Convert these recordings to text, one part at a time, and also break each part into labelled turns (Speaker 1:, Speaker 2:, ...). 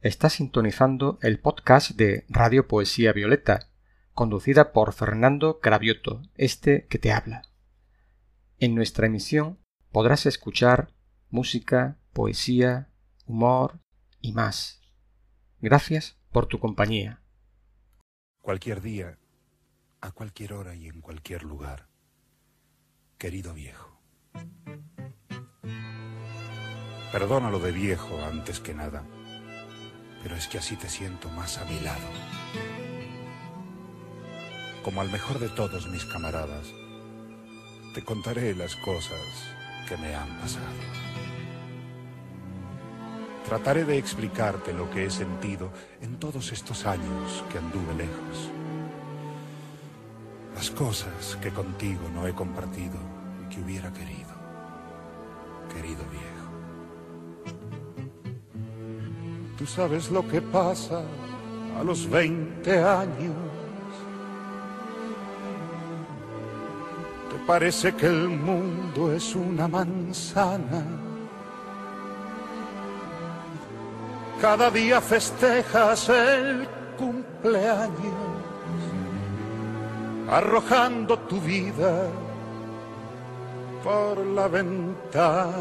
Speaker 1: Está sintonizando el podcast de Radio Poesía Violeta, conducida por Fernando Cravioto, este que te habla. En nuestra emisión podrás escuchar música, poesía, humor y más. Gracias por tu compañía.
Speaker 2: Cualquier día, a cualquier hora y en cualquier lugar. Querido viejo. Perdona lo de viejo antes que nada, pero es que así te siento más a mi lado. Como al mejor de todos mis camaradas, te contaré las cosas que me han pasado. Trataré de explicarte lo que he sentido en todos estos años que anduve lejos. Las cosas que contigo no he compartido y que hubiera querido. Querido viejo. Tú sabes lo que pasa a los 20 años. Te parece que el mundo es una manzana Cada día festejas el cumpleaños, arrojando tu vida por la ventana.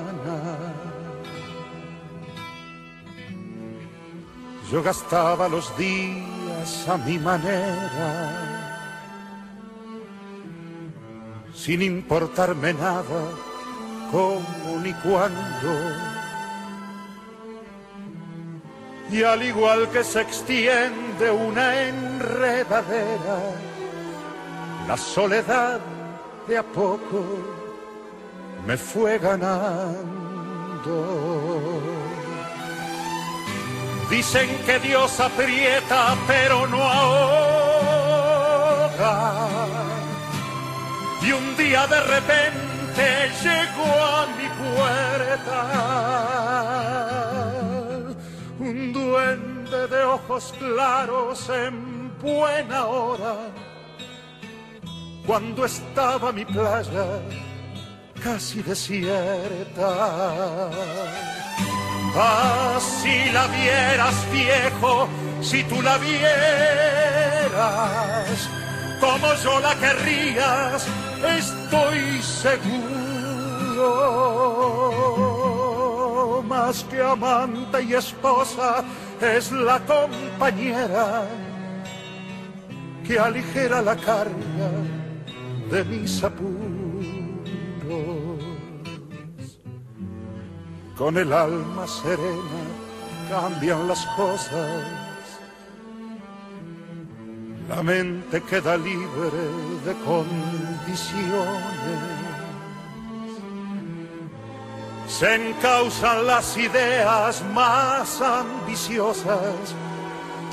Speaker 2: Yo gastaba los días a mi manera, sin importarme nada, cómo ni cuándo y al igual que se extiende una enredadera, la soledad de a poco me fue ganando. Dicen que Dios aprieta pero no ahoga. Y un día de repente llegó a mi puerta un duende de ojos claros en buena hora, cuando estaba mi playa casi desierta. Ah, si la vieras viejo, si tú la vieras, como yo la querrías, estoy seguro más que amante y esposa, es la compañera que aligera la carga de mis apuros. Con el alma serena cambian las cosas, la mente queda libre de condiciones se encausan las ideas más ambiciosas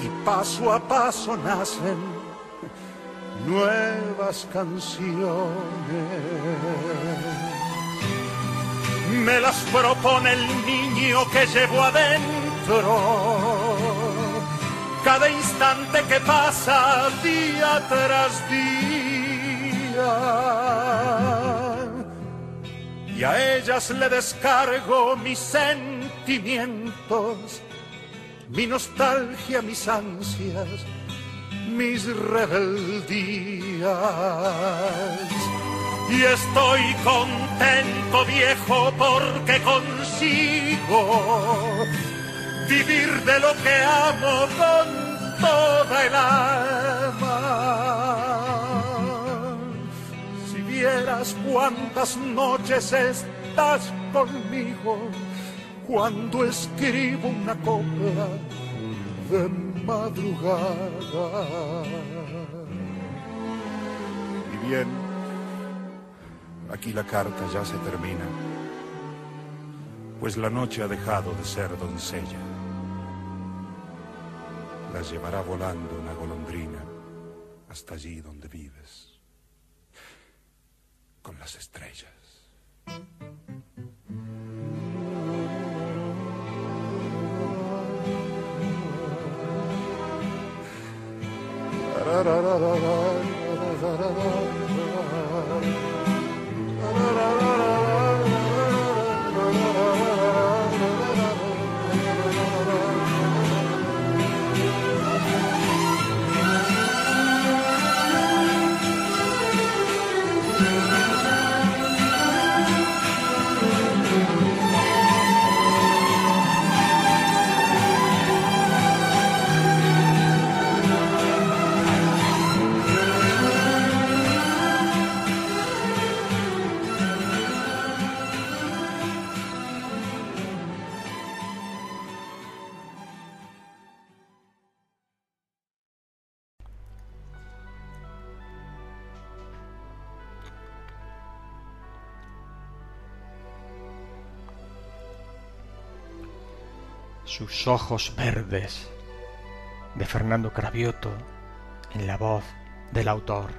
Speaker 2: y paso a paso nacen nuevas canciones. Me las propone el niño que llevo adentro. Cada instante que pasa día tras día y a ellas le descargo mis sentimientos, mi nostalgia, mis ansias, mis rebeldías. Y estoy contento, viejo, porque consigo vivir de lo que amo con toda el alma vieras cuántas noches estás conmigo cuando escribo una copla de madrugada. Bien, aquí la carta ya se termina, pues la noche ha dejado de ser doncella. La llevará volando una golondrina hasta allí donde vives, con las estrellas.
Speaker 1: Sus ojos verdes, de Fernando Cravioto, en la voz del autor.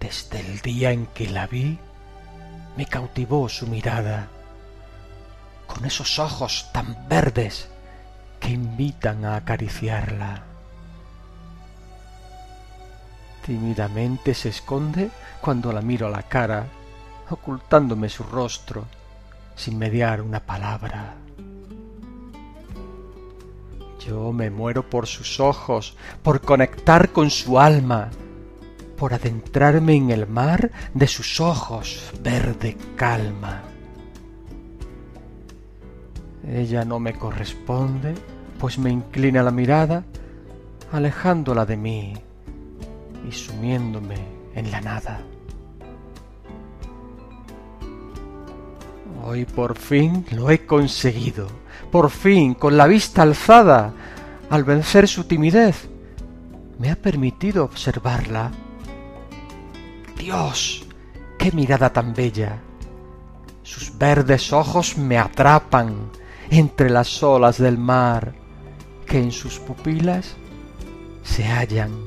Speaker 1: Desde el día en que la vi, me cautivó su mirada, con esos ojos tan verdes que invitan a acariciarla. Tímidamente se esconde cuando la miro a la cara, ocultándome su rostro, sin mediar una palabra. Yo me muero por sus ojos, por conectar con su alma, por adentrarme en el mar de sus ojos verde calma. Ella no me corresponde, pues me inclina la mirada, alejándola de mí y sumiéndome en la nada. Hoy por fin lo he conseguido, por fin, con la vista alzada, al vencer su timidez, me ha permitido observarla. Dios, qué mirada tan bella. Sus verdes ojos me atrapan entre las olas del mar que en sus pupilas se hallan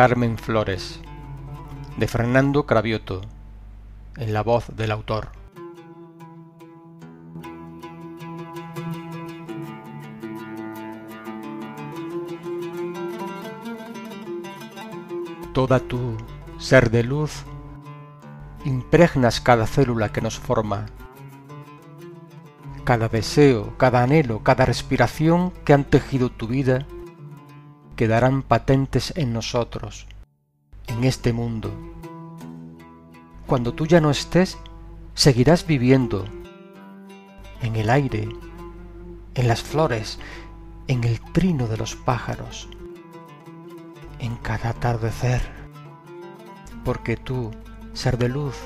Speaker 1: Carmen Flores, de Fernando Cravioto, en la voz del autor. Toda tú, ser de luz, impregnas cada célula que nos forma, cada deseo, cada anhelo, cada respiración que han tejido tu vida quedarán patentes en nosotros, en este mundo, cuando tú ya no estés, seguirás viviendo en el aire, en las flores, en el trino de los pájaros, en cada atardecer, porque tú, ser de luz,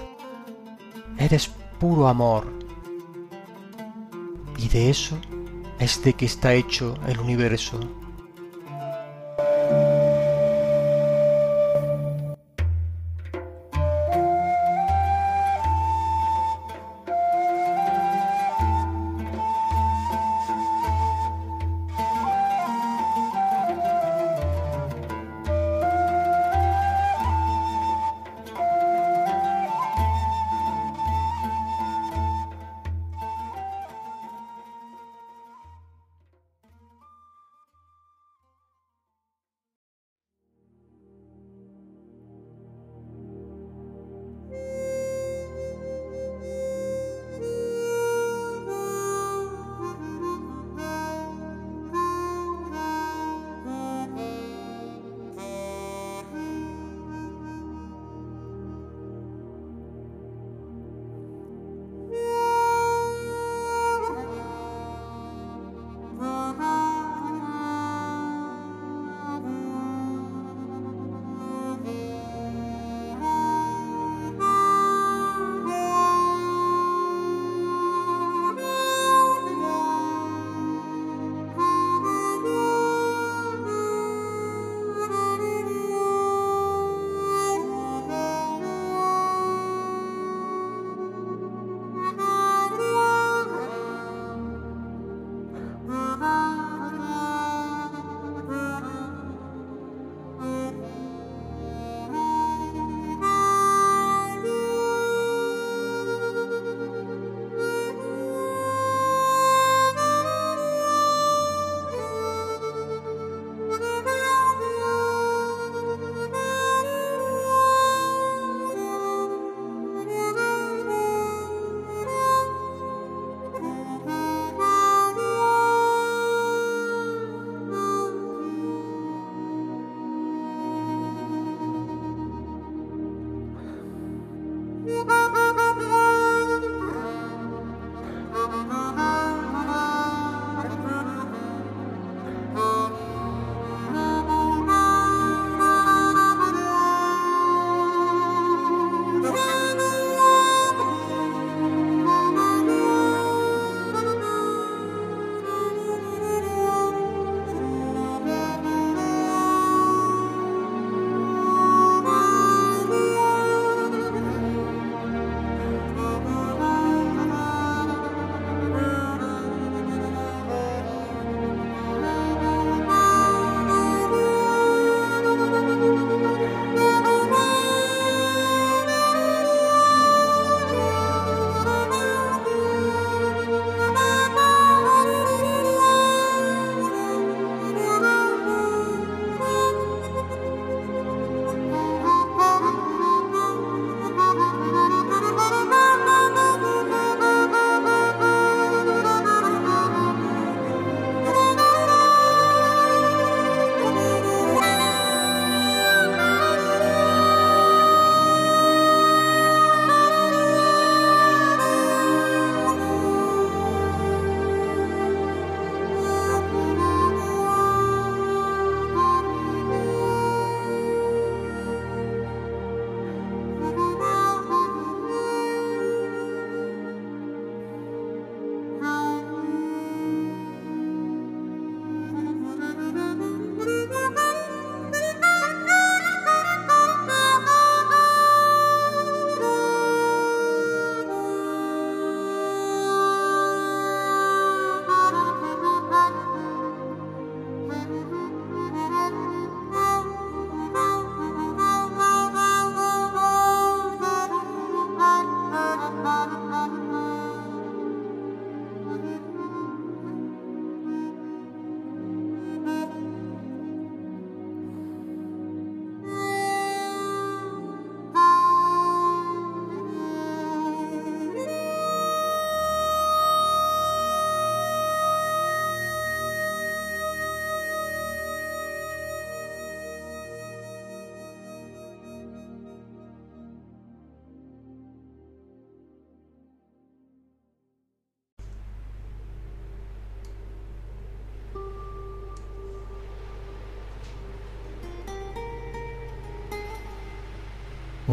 Speaker 1: eres puro amor. Y de eso es de que está hecho el universo.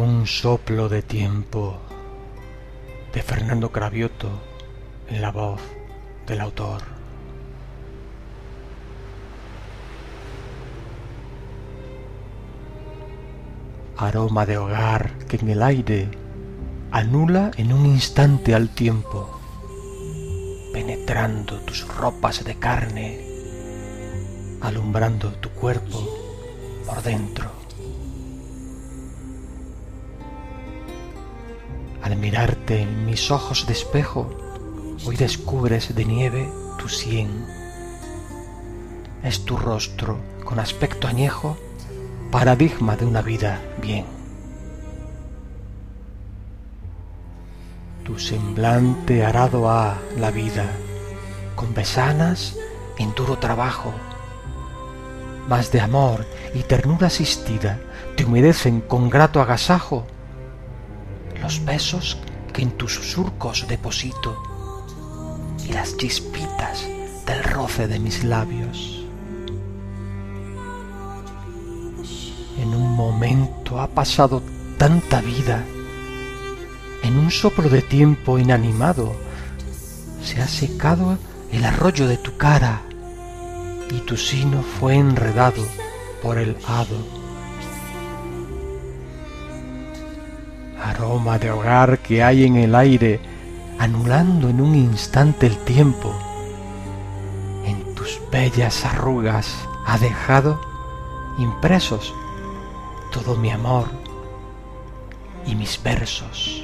Speaker 1: Un soplo de tiempo de Fernando Cravioto en la voz del autor. Aroma de hogar que en el aire anula en un instante al tiempo, penetrando tus ropas de carne, alumbrando tu cuerpo por dentro. Mirarte en mis ojos de espejo, hoy descubres de nieve tu sien. Es tu rostro con aspecto añejo, paradigma de una vida bien. Tu semblante arado a la vida, con besanas en duro trabajo, mas de amor y ternura asistida te humedecen con grato agasajo los besos que en tus surcos deposito y las chispitas del roce de mis labios. En un momento ha pasado tanta vida, en un soplo de tiempo inanimado se ha secado el arroyo de tu cara y tu sino fue enredado por el hado. Aroma de hogar que hay en el aire, anulando en un instante el tiempo. En tus bellas arrugas ha dejado impresos todo mi amor y mis versos.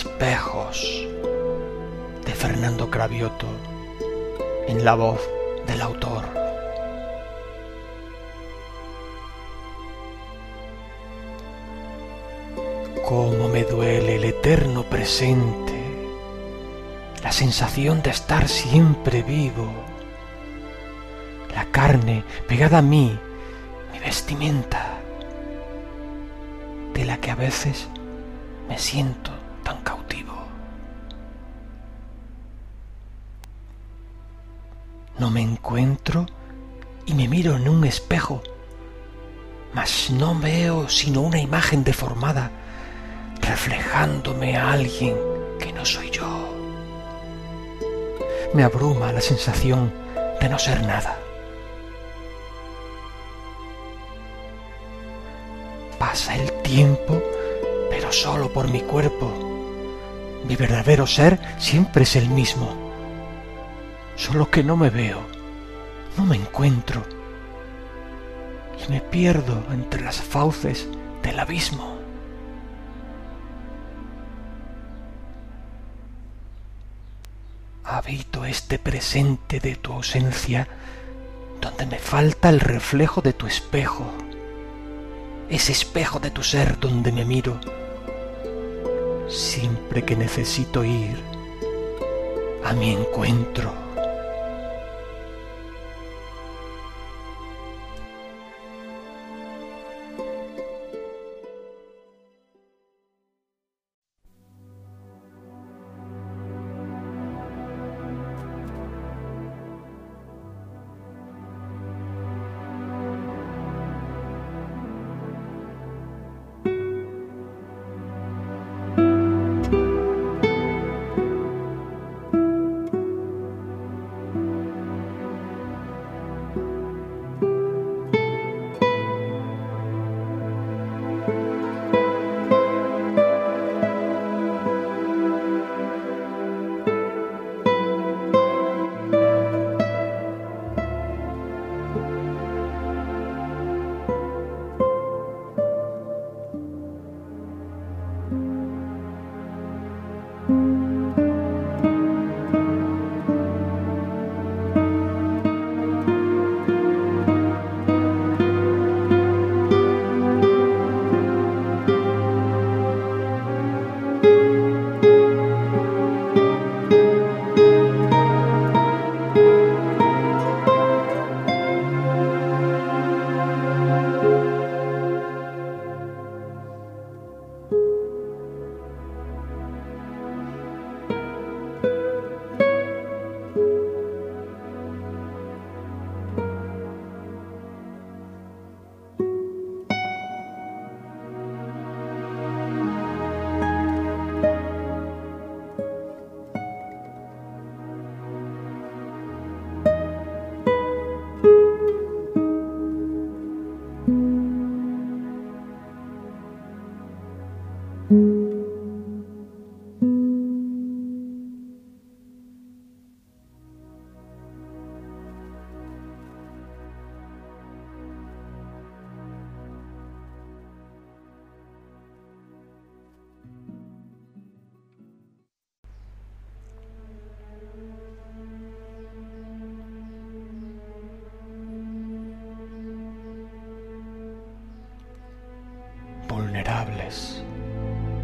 Speaker 1: Espejos de Fernando Cravioto en la voz del autor. Cómo me duele el eterno presente, la sensación de estar siempre vivo, la carne pegada a mí, mi vestimenta, de la que a veces me siento No me encuentro y me miro en un espejo, mas no veo sino una imagen deformada, reflejándome a alguien que no soy yo. Me abruma la sensación de no ser nada. Pasa el tiempo, pero solo por mi cuerpo. Mi verdadero ser siempre es el mismo. Solo que no me veo, no me encuentro. Y me pierdo entre las fauces del abismo. Habito este presente de tu ausencia donde me falta el reflejo de tu espejo ese espejo de tu ser donde me miro, siempre que necesito ir a mi encuentro.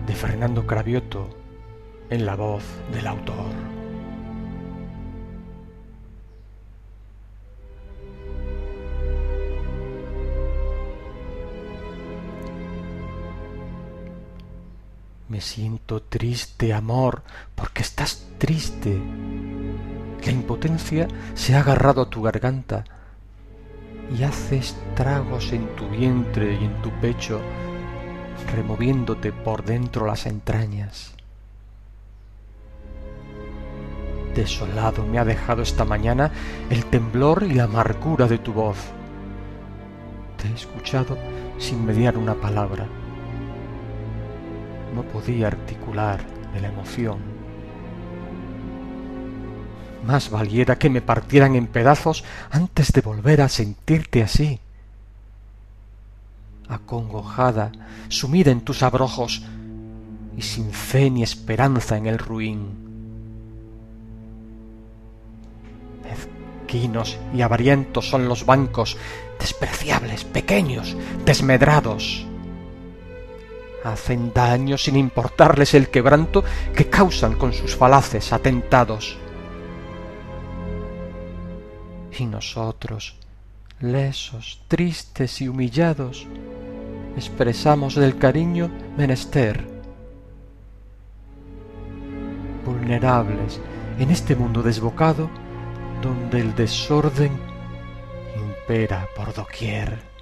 Speaker 1: De Fernando Cravioto en la voz del autor. Me siento triste, amor, porque estás triste. La impotencia se ha agarrado a tu garganta y hace estragos en tu vientre y en tu pecho removiéndote por dentro las entrañas. Desolado me ha dejado esta mañana el temblor y la amargura de tu voz. Te he escuchado sin mediar una palabra. No podía articular de la emoción. Más valiera que me partieran en pedazos antes de volver a sentirte así acongojada, sumida en tus abrojos, y sin fe ni esperanza en el ruin. Mezquinos y avarientos son los bancos, despreciables, pequeños, desmedrados. Hacen daño sin importarles el quebranto que causan con sus falaces atentados. Y nosotros, lesos, tristes y humillados, expresamos del cariño menester. Vulnerables en este mundo desbocado, donde el desorden impera por doquier.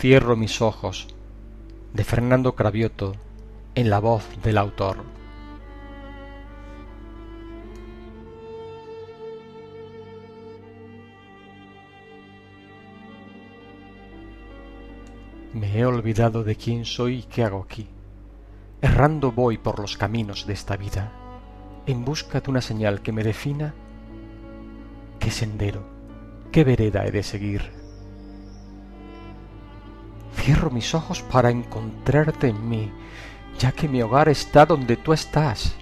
Speaker 1: Cierro mis ojos de Fernando Cravioto en la voz del autor. Me he olvidado de quién soy y qué hago aquí. Errando voy por los caminos de esta vida, en busca de una señal que me defina qué sendero, qué vereda he de seguir. Cierro mis ojos para encontrarte en mí, ya que mi hogar está donde tú estás.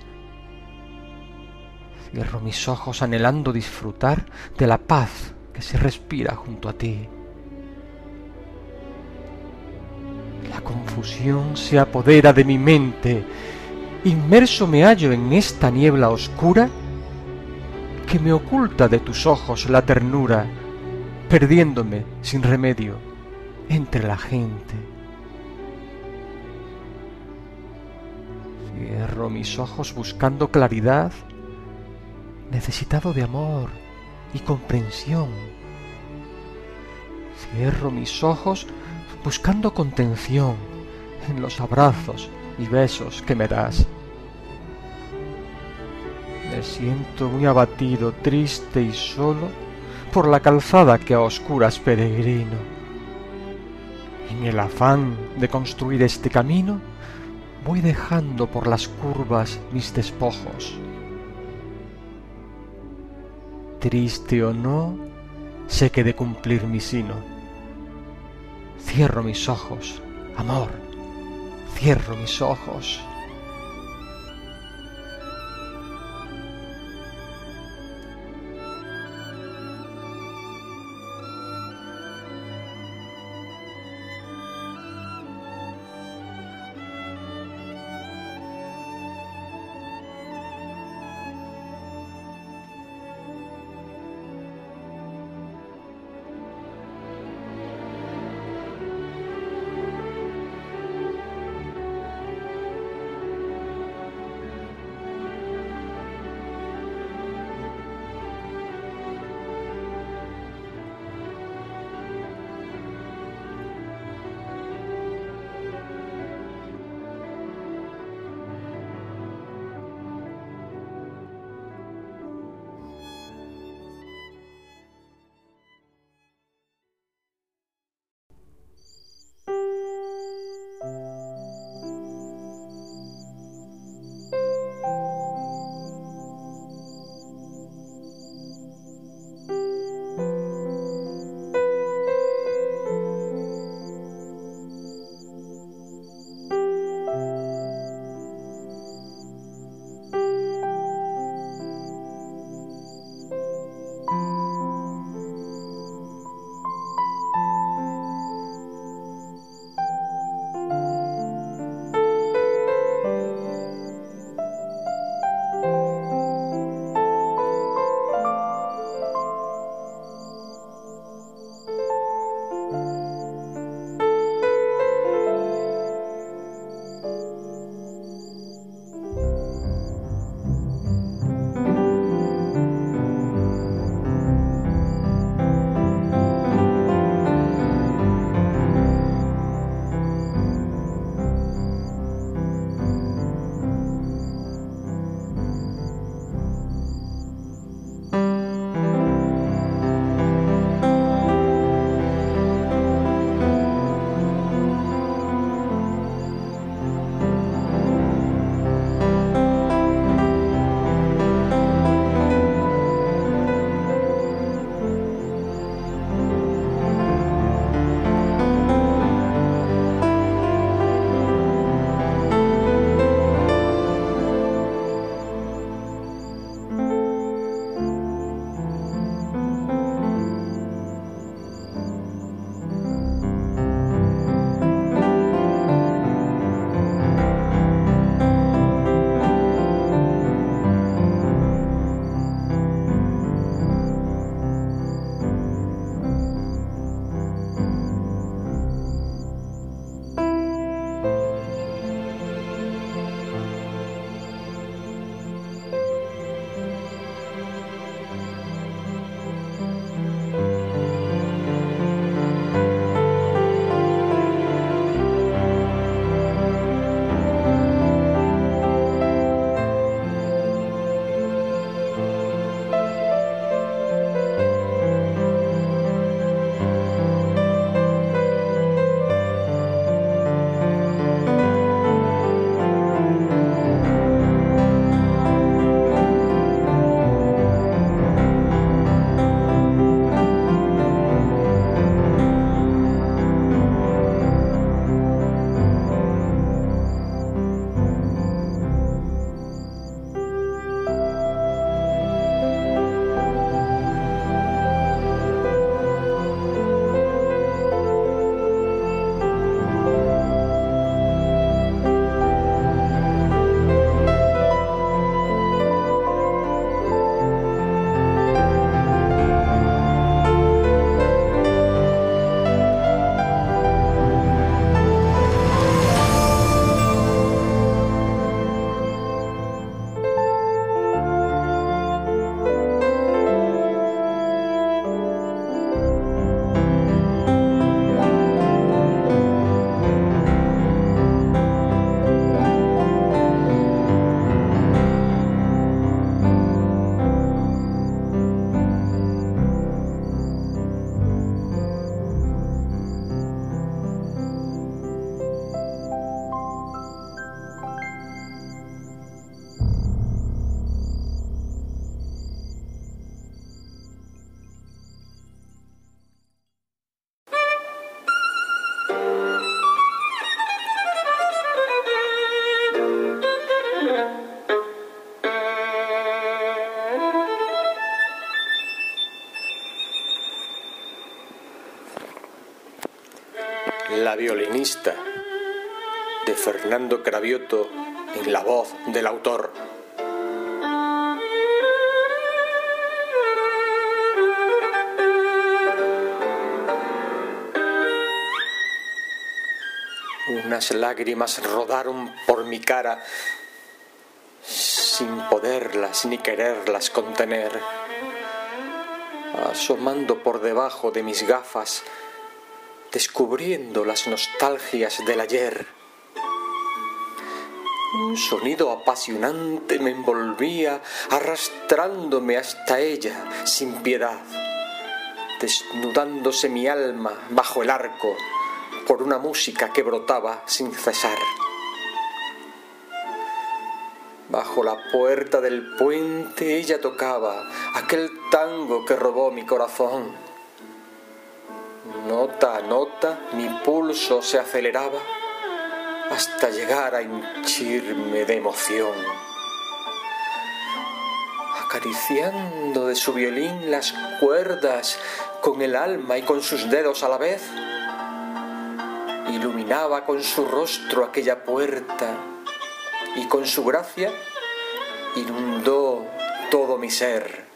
Speaker 1: Cierro mis ojos anhelando disfrutar de la paz que se respira junto a ti. La confusión se apodera de mi mente. Inmerso me hallo en esta niebla oscura que me oculta de tus ojos la ternura, perdiéndome sin remedio entre la gente. Cierro mis ojos buscando claridad, necesitado de amor y comprensión. Cierro mis ojos buscando contención en los abrazos y besos que me das. Me siento muy abatido, triste y solo por la calzada que a oscuras peregrino. En el afán de construir este camino, voy dejando por las curvas mis despojos. Triste o no, sé que de cumplir mi sino. Cierro mis ojos, amor, cierro mis ojos. Violinista de Fernando Cravioto en la voz del autor. Unas lágrimas rodaron por mi cara sin poderlas ni quererlas contener. Asomando por debajo de mis gafas, descubriendo las nostalgias del ayer. Un sonido apasionante me envolvía, arrastrándome hasta ella sin piedad, desnudándose mi alma bajo el arco por una música que brotaba sin cesar. Bajo la puerta del puente ella tocaba aquel tango que robó mi corazón. Nota a nota mi pulso se aceleraba hasta llegar a hinchirme de emoción. Acariciando de su violín las cuerdas con el alma y con sus dedos a la vez, iluminaba con su rostro aquella puerta y con su gracia inundó todo mi ser.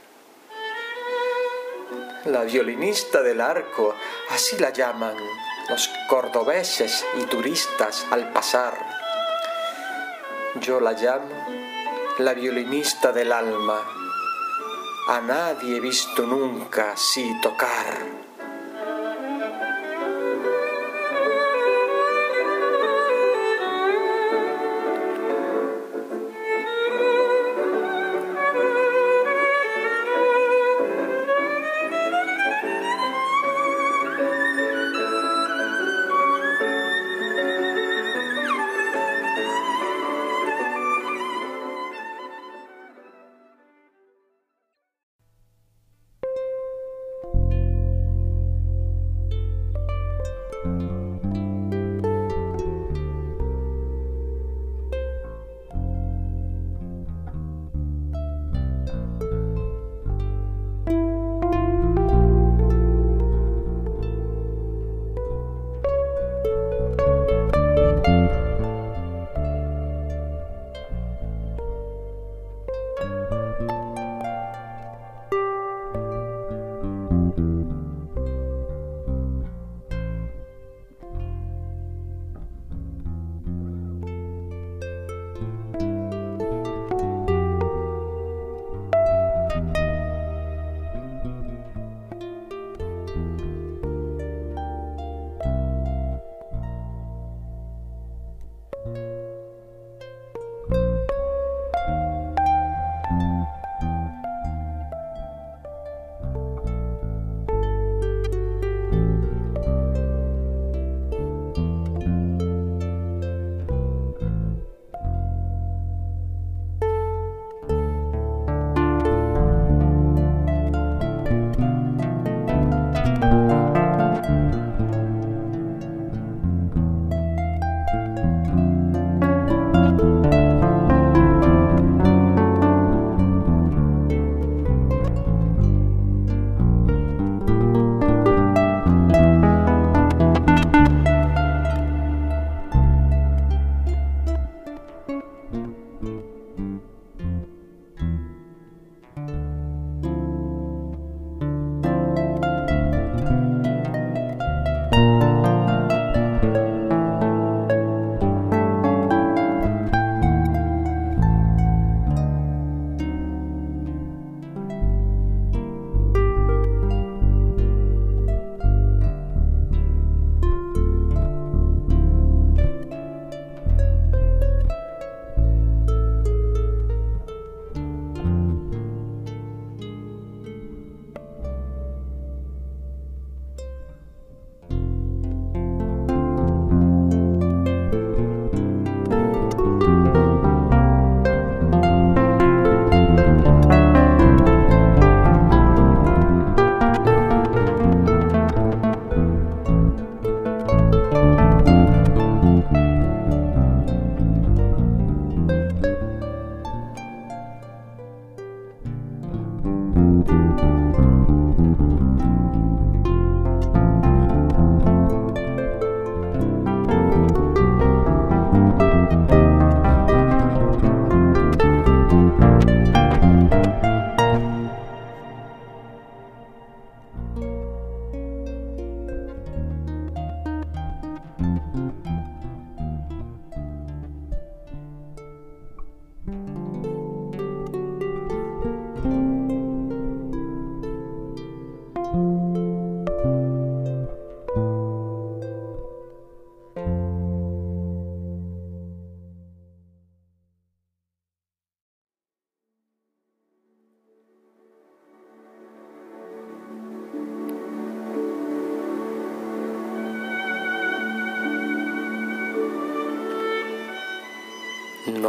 Speaker 1: La violinista del arco, así la llaman los cordobeses y turistas al pasar. Yo la llamo la violinista del alma. A nadie he visto nunca así tocar.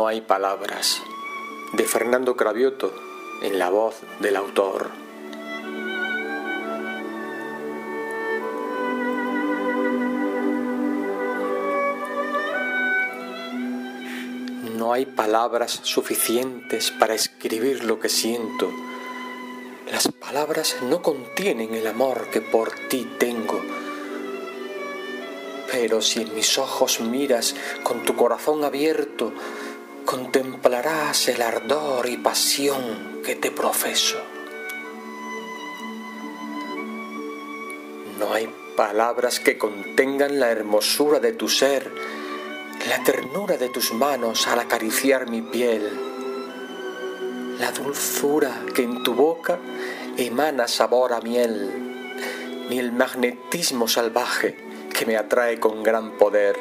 Speaker 1: No hay palabras, de Fernando Cravioto, en la voz del autor. No hay palabras suficientes para escribir lo que siento. Las palabras no contienen el amor que por ti tengo. Pero si en mis ojos miras con tu corazón abierto, contemplarás el ardor y pasión que te profeso. No hay palabras que contengan la hermosura de tu ser, la ternura de tus manos al acariciar mi piel, la dulzura que en tu boca emana sabor a miel, ni el magnetismo salvaje que me atrae con gran poder.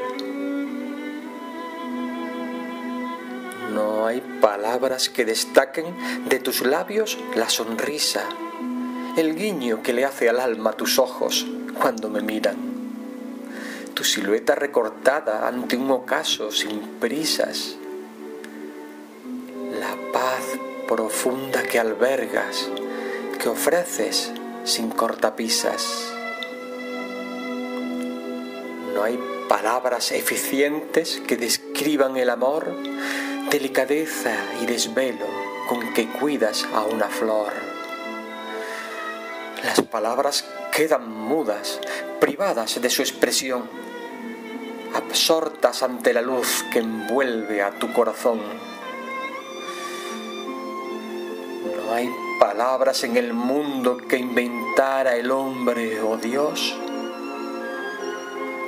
Speaker 1: Palabras que destaquen de tus labios la sonrisa, el guiño que le hace al alma tus ojos cuando me miran, tu silueta recortada ante un ocaso sin prisas, la paz profunda que albergas, que ofreces sin cortapisas. No hay palabras eficientes que describan el amor delicadeza y desvelo con que cuidas a una flor. Las palabras quedan mudas, privadas de su expresión, absortas ante la luz que envuelve a tu corazón. No hay palabras en el mundo que inventara el hombre o Dios.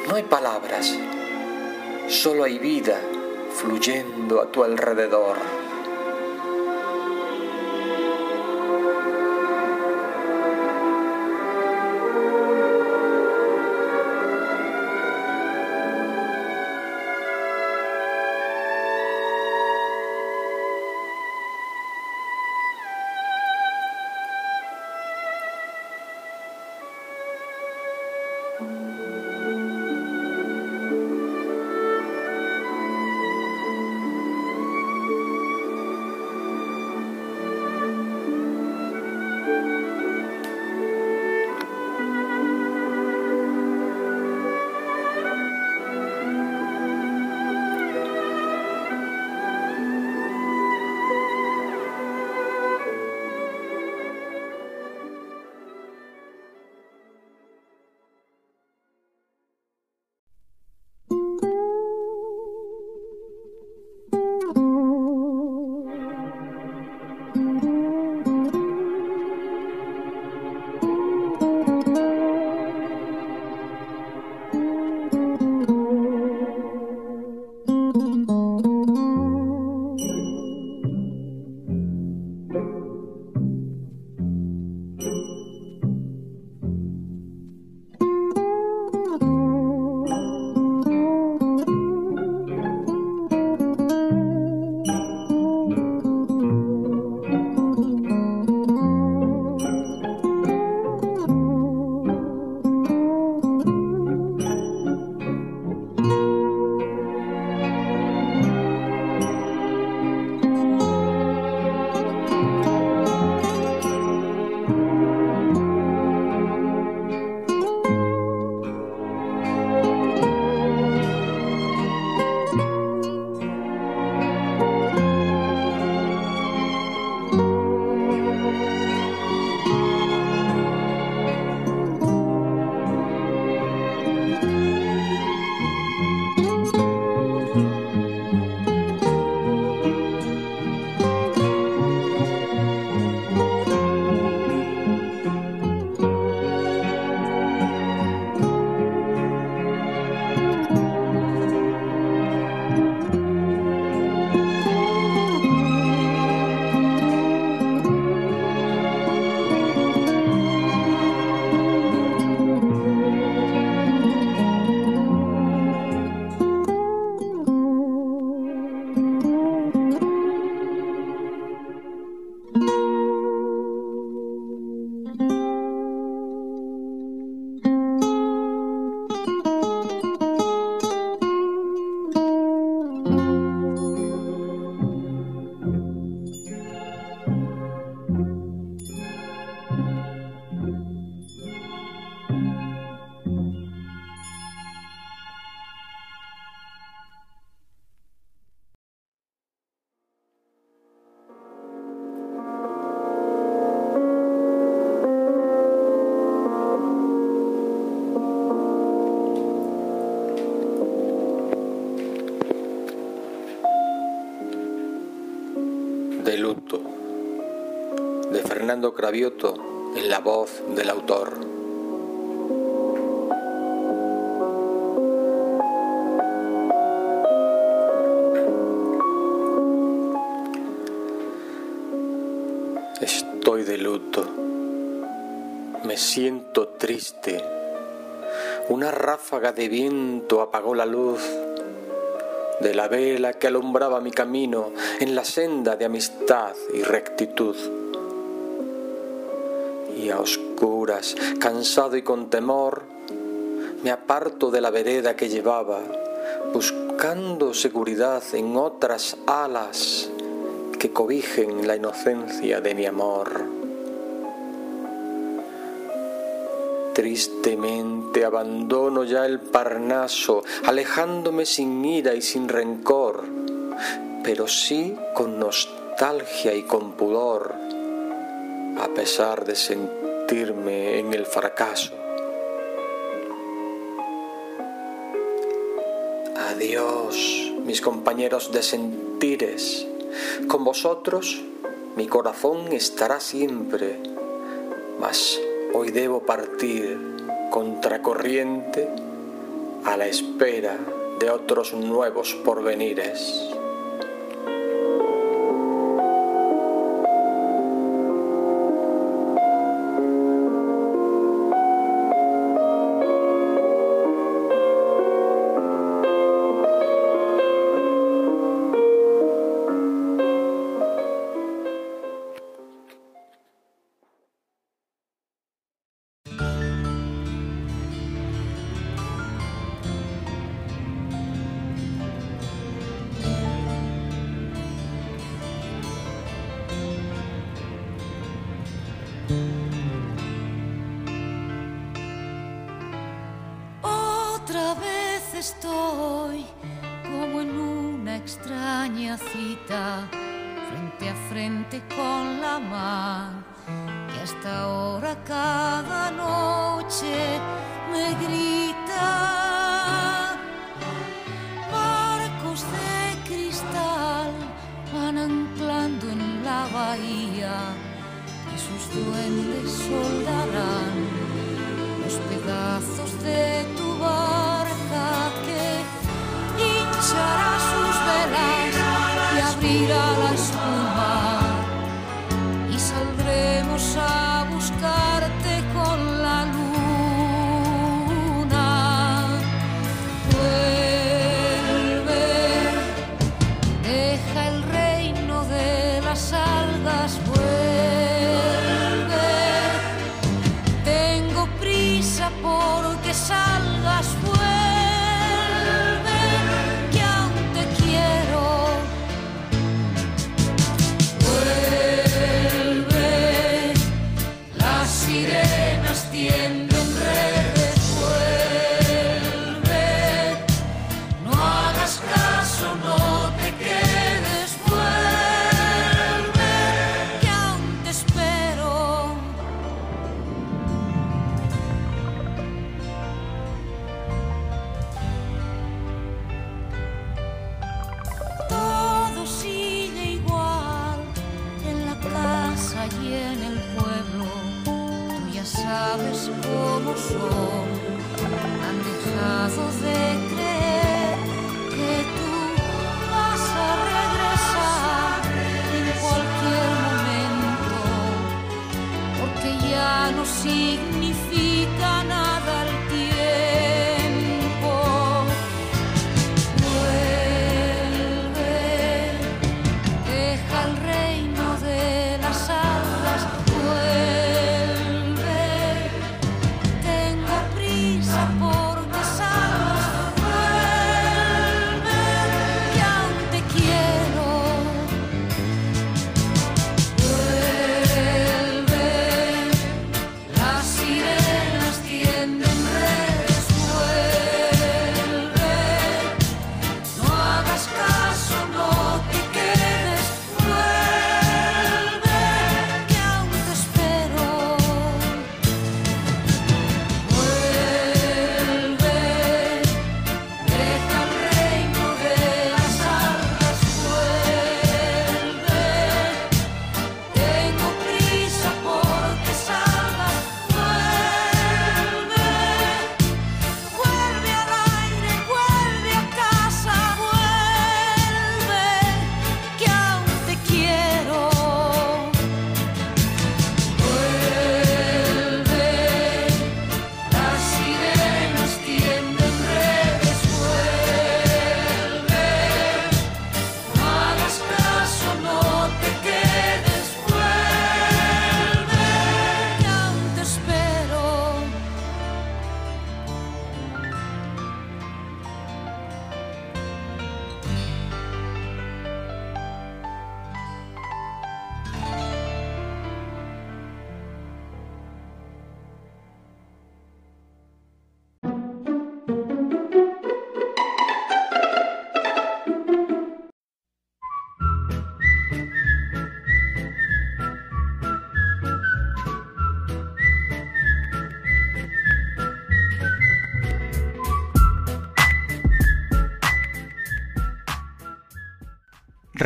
Speaker 1: No hay palabras, solo hay vida fluyendo a tu alrededor.
Speaker 3: Fernando Cravioto en la voz del autor. Estoy de luto, me siento triste. Una ráfaga de viento apagó la luz de la vela que alumbraba mi camino en la senda de amistad y rectitud. A oscuras, cansado y con temor, me aparto de la vereda que llevaba, buscando seguridad en otras alas que cobijen la inocencia de mi amor. Tristemente abandono ya el Parnaso, alejándome sin ira y sin rencor, pero sí con nostalgia y con pudor, a pesar de sentirme en el fracaso. Adiós, mis compañeros de sentires, con vosotros mi corazón estará siempre, mas Hoy debo partir contracorriente a la espera de otros nuevos porvenires.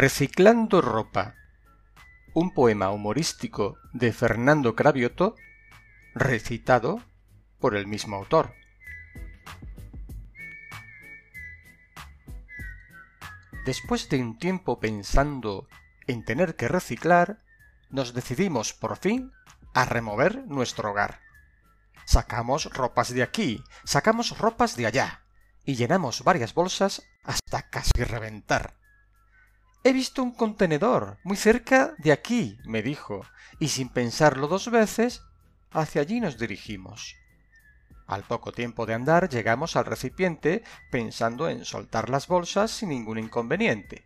Speaker 1: Reciclando ropa. Un poema humorístico de Fernando Cravioto, recitado por el mismo autor. Después de un tiempo pensando en tener que reciclar, nos decidimos por fin a remover nuestro hogar. Sacamos ropas de aquí, sacamos ropas de allá, y llenamos varias bolsas hasta casi reventar. He visto un contenedor muy cerca de aquí, me dijo, y sin pensarlo dos veces, hacia allí nos dirigimos. Al poco tiempo de andar llegamos al recipiente pensando en soltar las bolsas sin ningún inconveniente.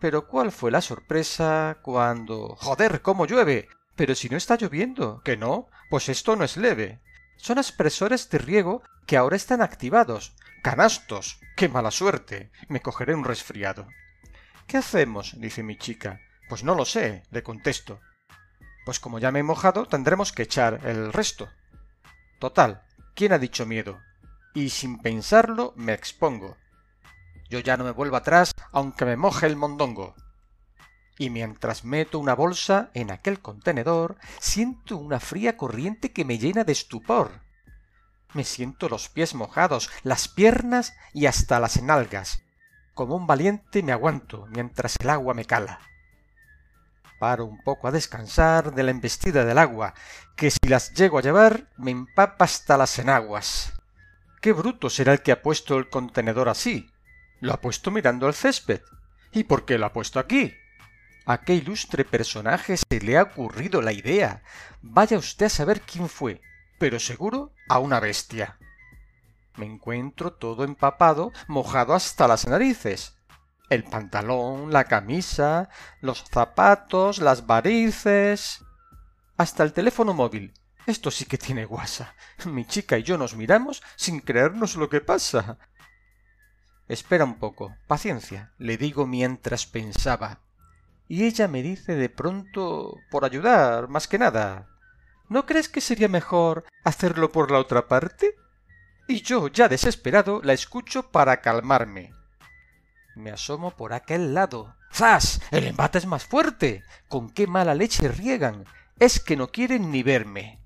Speaker 1: Pero cuál fue la sorpresa cuando... ¡Joder, cómo llueve! Pero si no está lloviendo. ¿Que no? Pues esto no es leve. Son aspresores de riego que ahora están activados. ¡Canastos! ¡Qué mala suerte! Me cogeré un resfriado. ¿Qué hacemos? dice mi chica. Pues no lo sé, le contesto. Pues como ya me he mojado, tendremos que echar el resto. Total, ¿quién ha dicho miedo? Y sin pensarlo me expongo. Yo ya no me vuelvo atrás, aunque me moje el mondongo. Y mientras meto una bolsa en aquel contenedor, siento una fría corriente que me llena de estupor. Me siento los pies mojados, las piernas y hasta las nalgas. Como un valiente me aguanto mientras el agua me cala. Paro un poco a descansar de la embestida del agua, que si las llego a llevar me empapa hasta las enaguas. Qué bruto será el que ha puesto el contenedor así. Lo ha puesto mirando el césped. ¿Y por qué lo ha puesto aquí? ¿A qué ilustre personaje se le ha ocurrido la idea? Vaya usted a saber quién fue, pero seguro a una bestia. Me encuentro todo empapado, mojado hasta las narices el pantalón, la camisa, los zapatos, las varices. hasta el teléfono móvil. Esto sí que tiene guasa. Mi chica y yo nos miramos sin creernos lo que pasa. Espera un poco, paciencia, le digo mientras pensaba. Y ella me dice de pronto por ayudar, más que nada. ¿No crees que sería mejor hacerlo por la otra parte? Y yo, ya desesperado, la escucho para calmarme. Me asomo por aquel lado. ¡Zas! El embate es más fuerte. ¿Con qué mala leche riegan? Es que no quieren ni verme.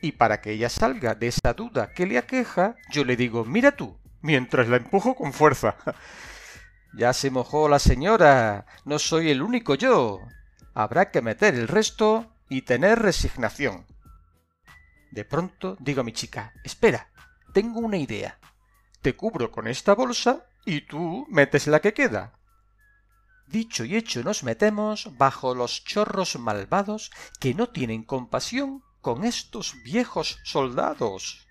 Speaker 1: Y para que ella salga de esa duda que le aqueja, yo le digo, mira tú, mientras la empujo con fuerza. ya se mojó la señora. No soy el único yo. Habrá que meter el resto y tener resignación. De pronto digo a mi chica, espera, tengo una idea. Te cubro con esta bolsa y tú metes la que queda. Dicho y hecho nos metemos bajo los chorros malvados que no tienen compasión con estos viejos soldados.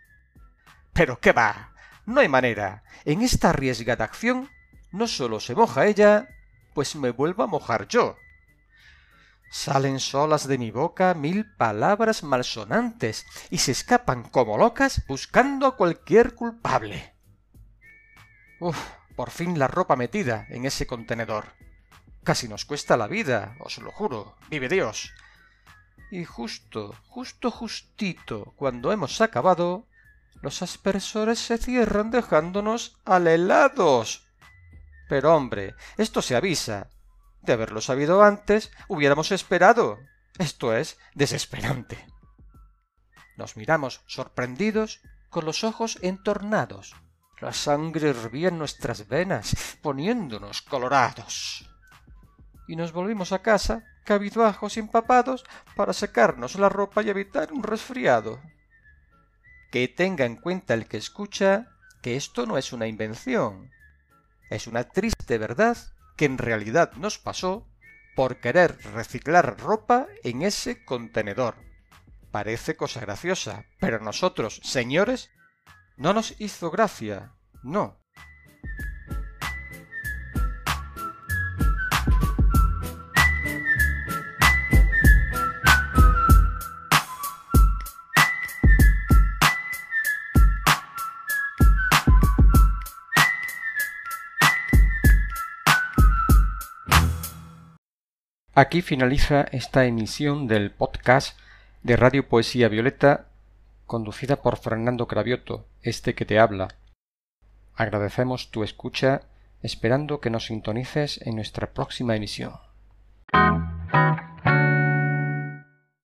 Speaker 1: Pero qué va. No hay manera. En esta arriesgada acción no sólo se moja ella, pues me vuelvo a mojar yo. Salen solas de mi boca mil palabras malsonantes y se escapan como locas buscando a cualquier culpable. Uf, por fin la ropa metida en ese contenedor. Casi nos cuesta la vida, os lo juro, vive Dios. Y justo, justo justito, cuando hemos acabado, los aspersores se cierran dejándonos alelados. Pero hombre, esto se avisa. De haberlo sabido antes, hubiéramos esperado. Esto es desesperante. Nos miramos sorprendidos con los ojos entornados. La sangre hervía en nuestras venas, poniéndonos colorados. Y nos volvimos a casa, cabizbajos y empapados, para secarnos la ropa y evitar un resfriado. Que tenga en cuenta el que escucha que esto no es una invención. Es una triste verdad que en realidad nos pasó por querer reciclar ropa en ese contenedor. Parece cosa graciosa, pero nosotros, señores, no nos hizo gracia, no. Aquí finaliza esta emisión del podcast de Radio Poesía Violeta conducida por Fernando Cravioto, este que te habla. Agradecemos tu escucha esperando que nos sintonices en nuestra próxima emisión.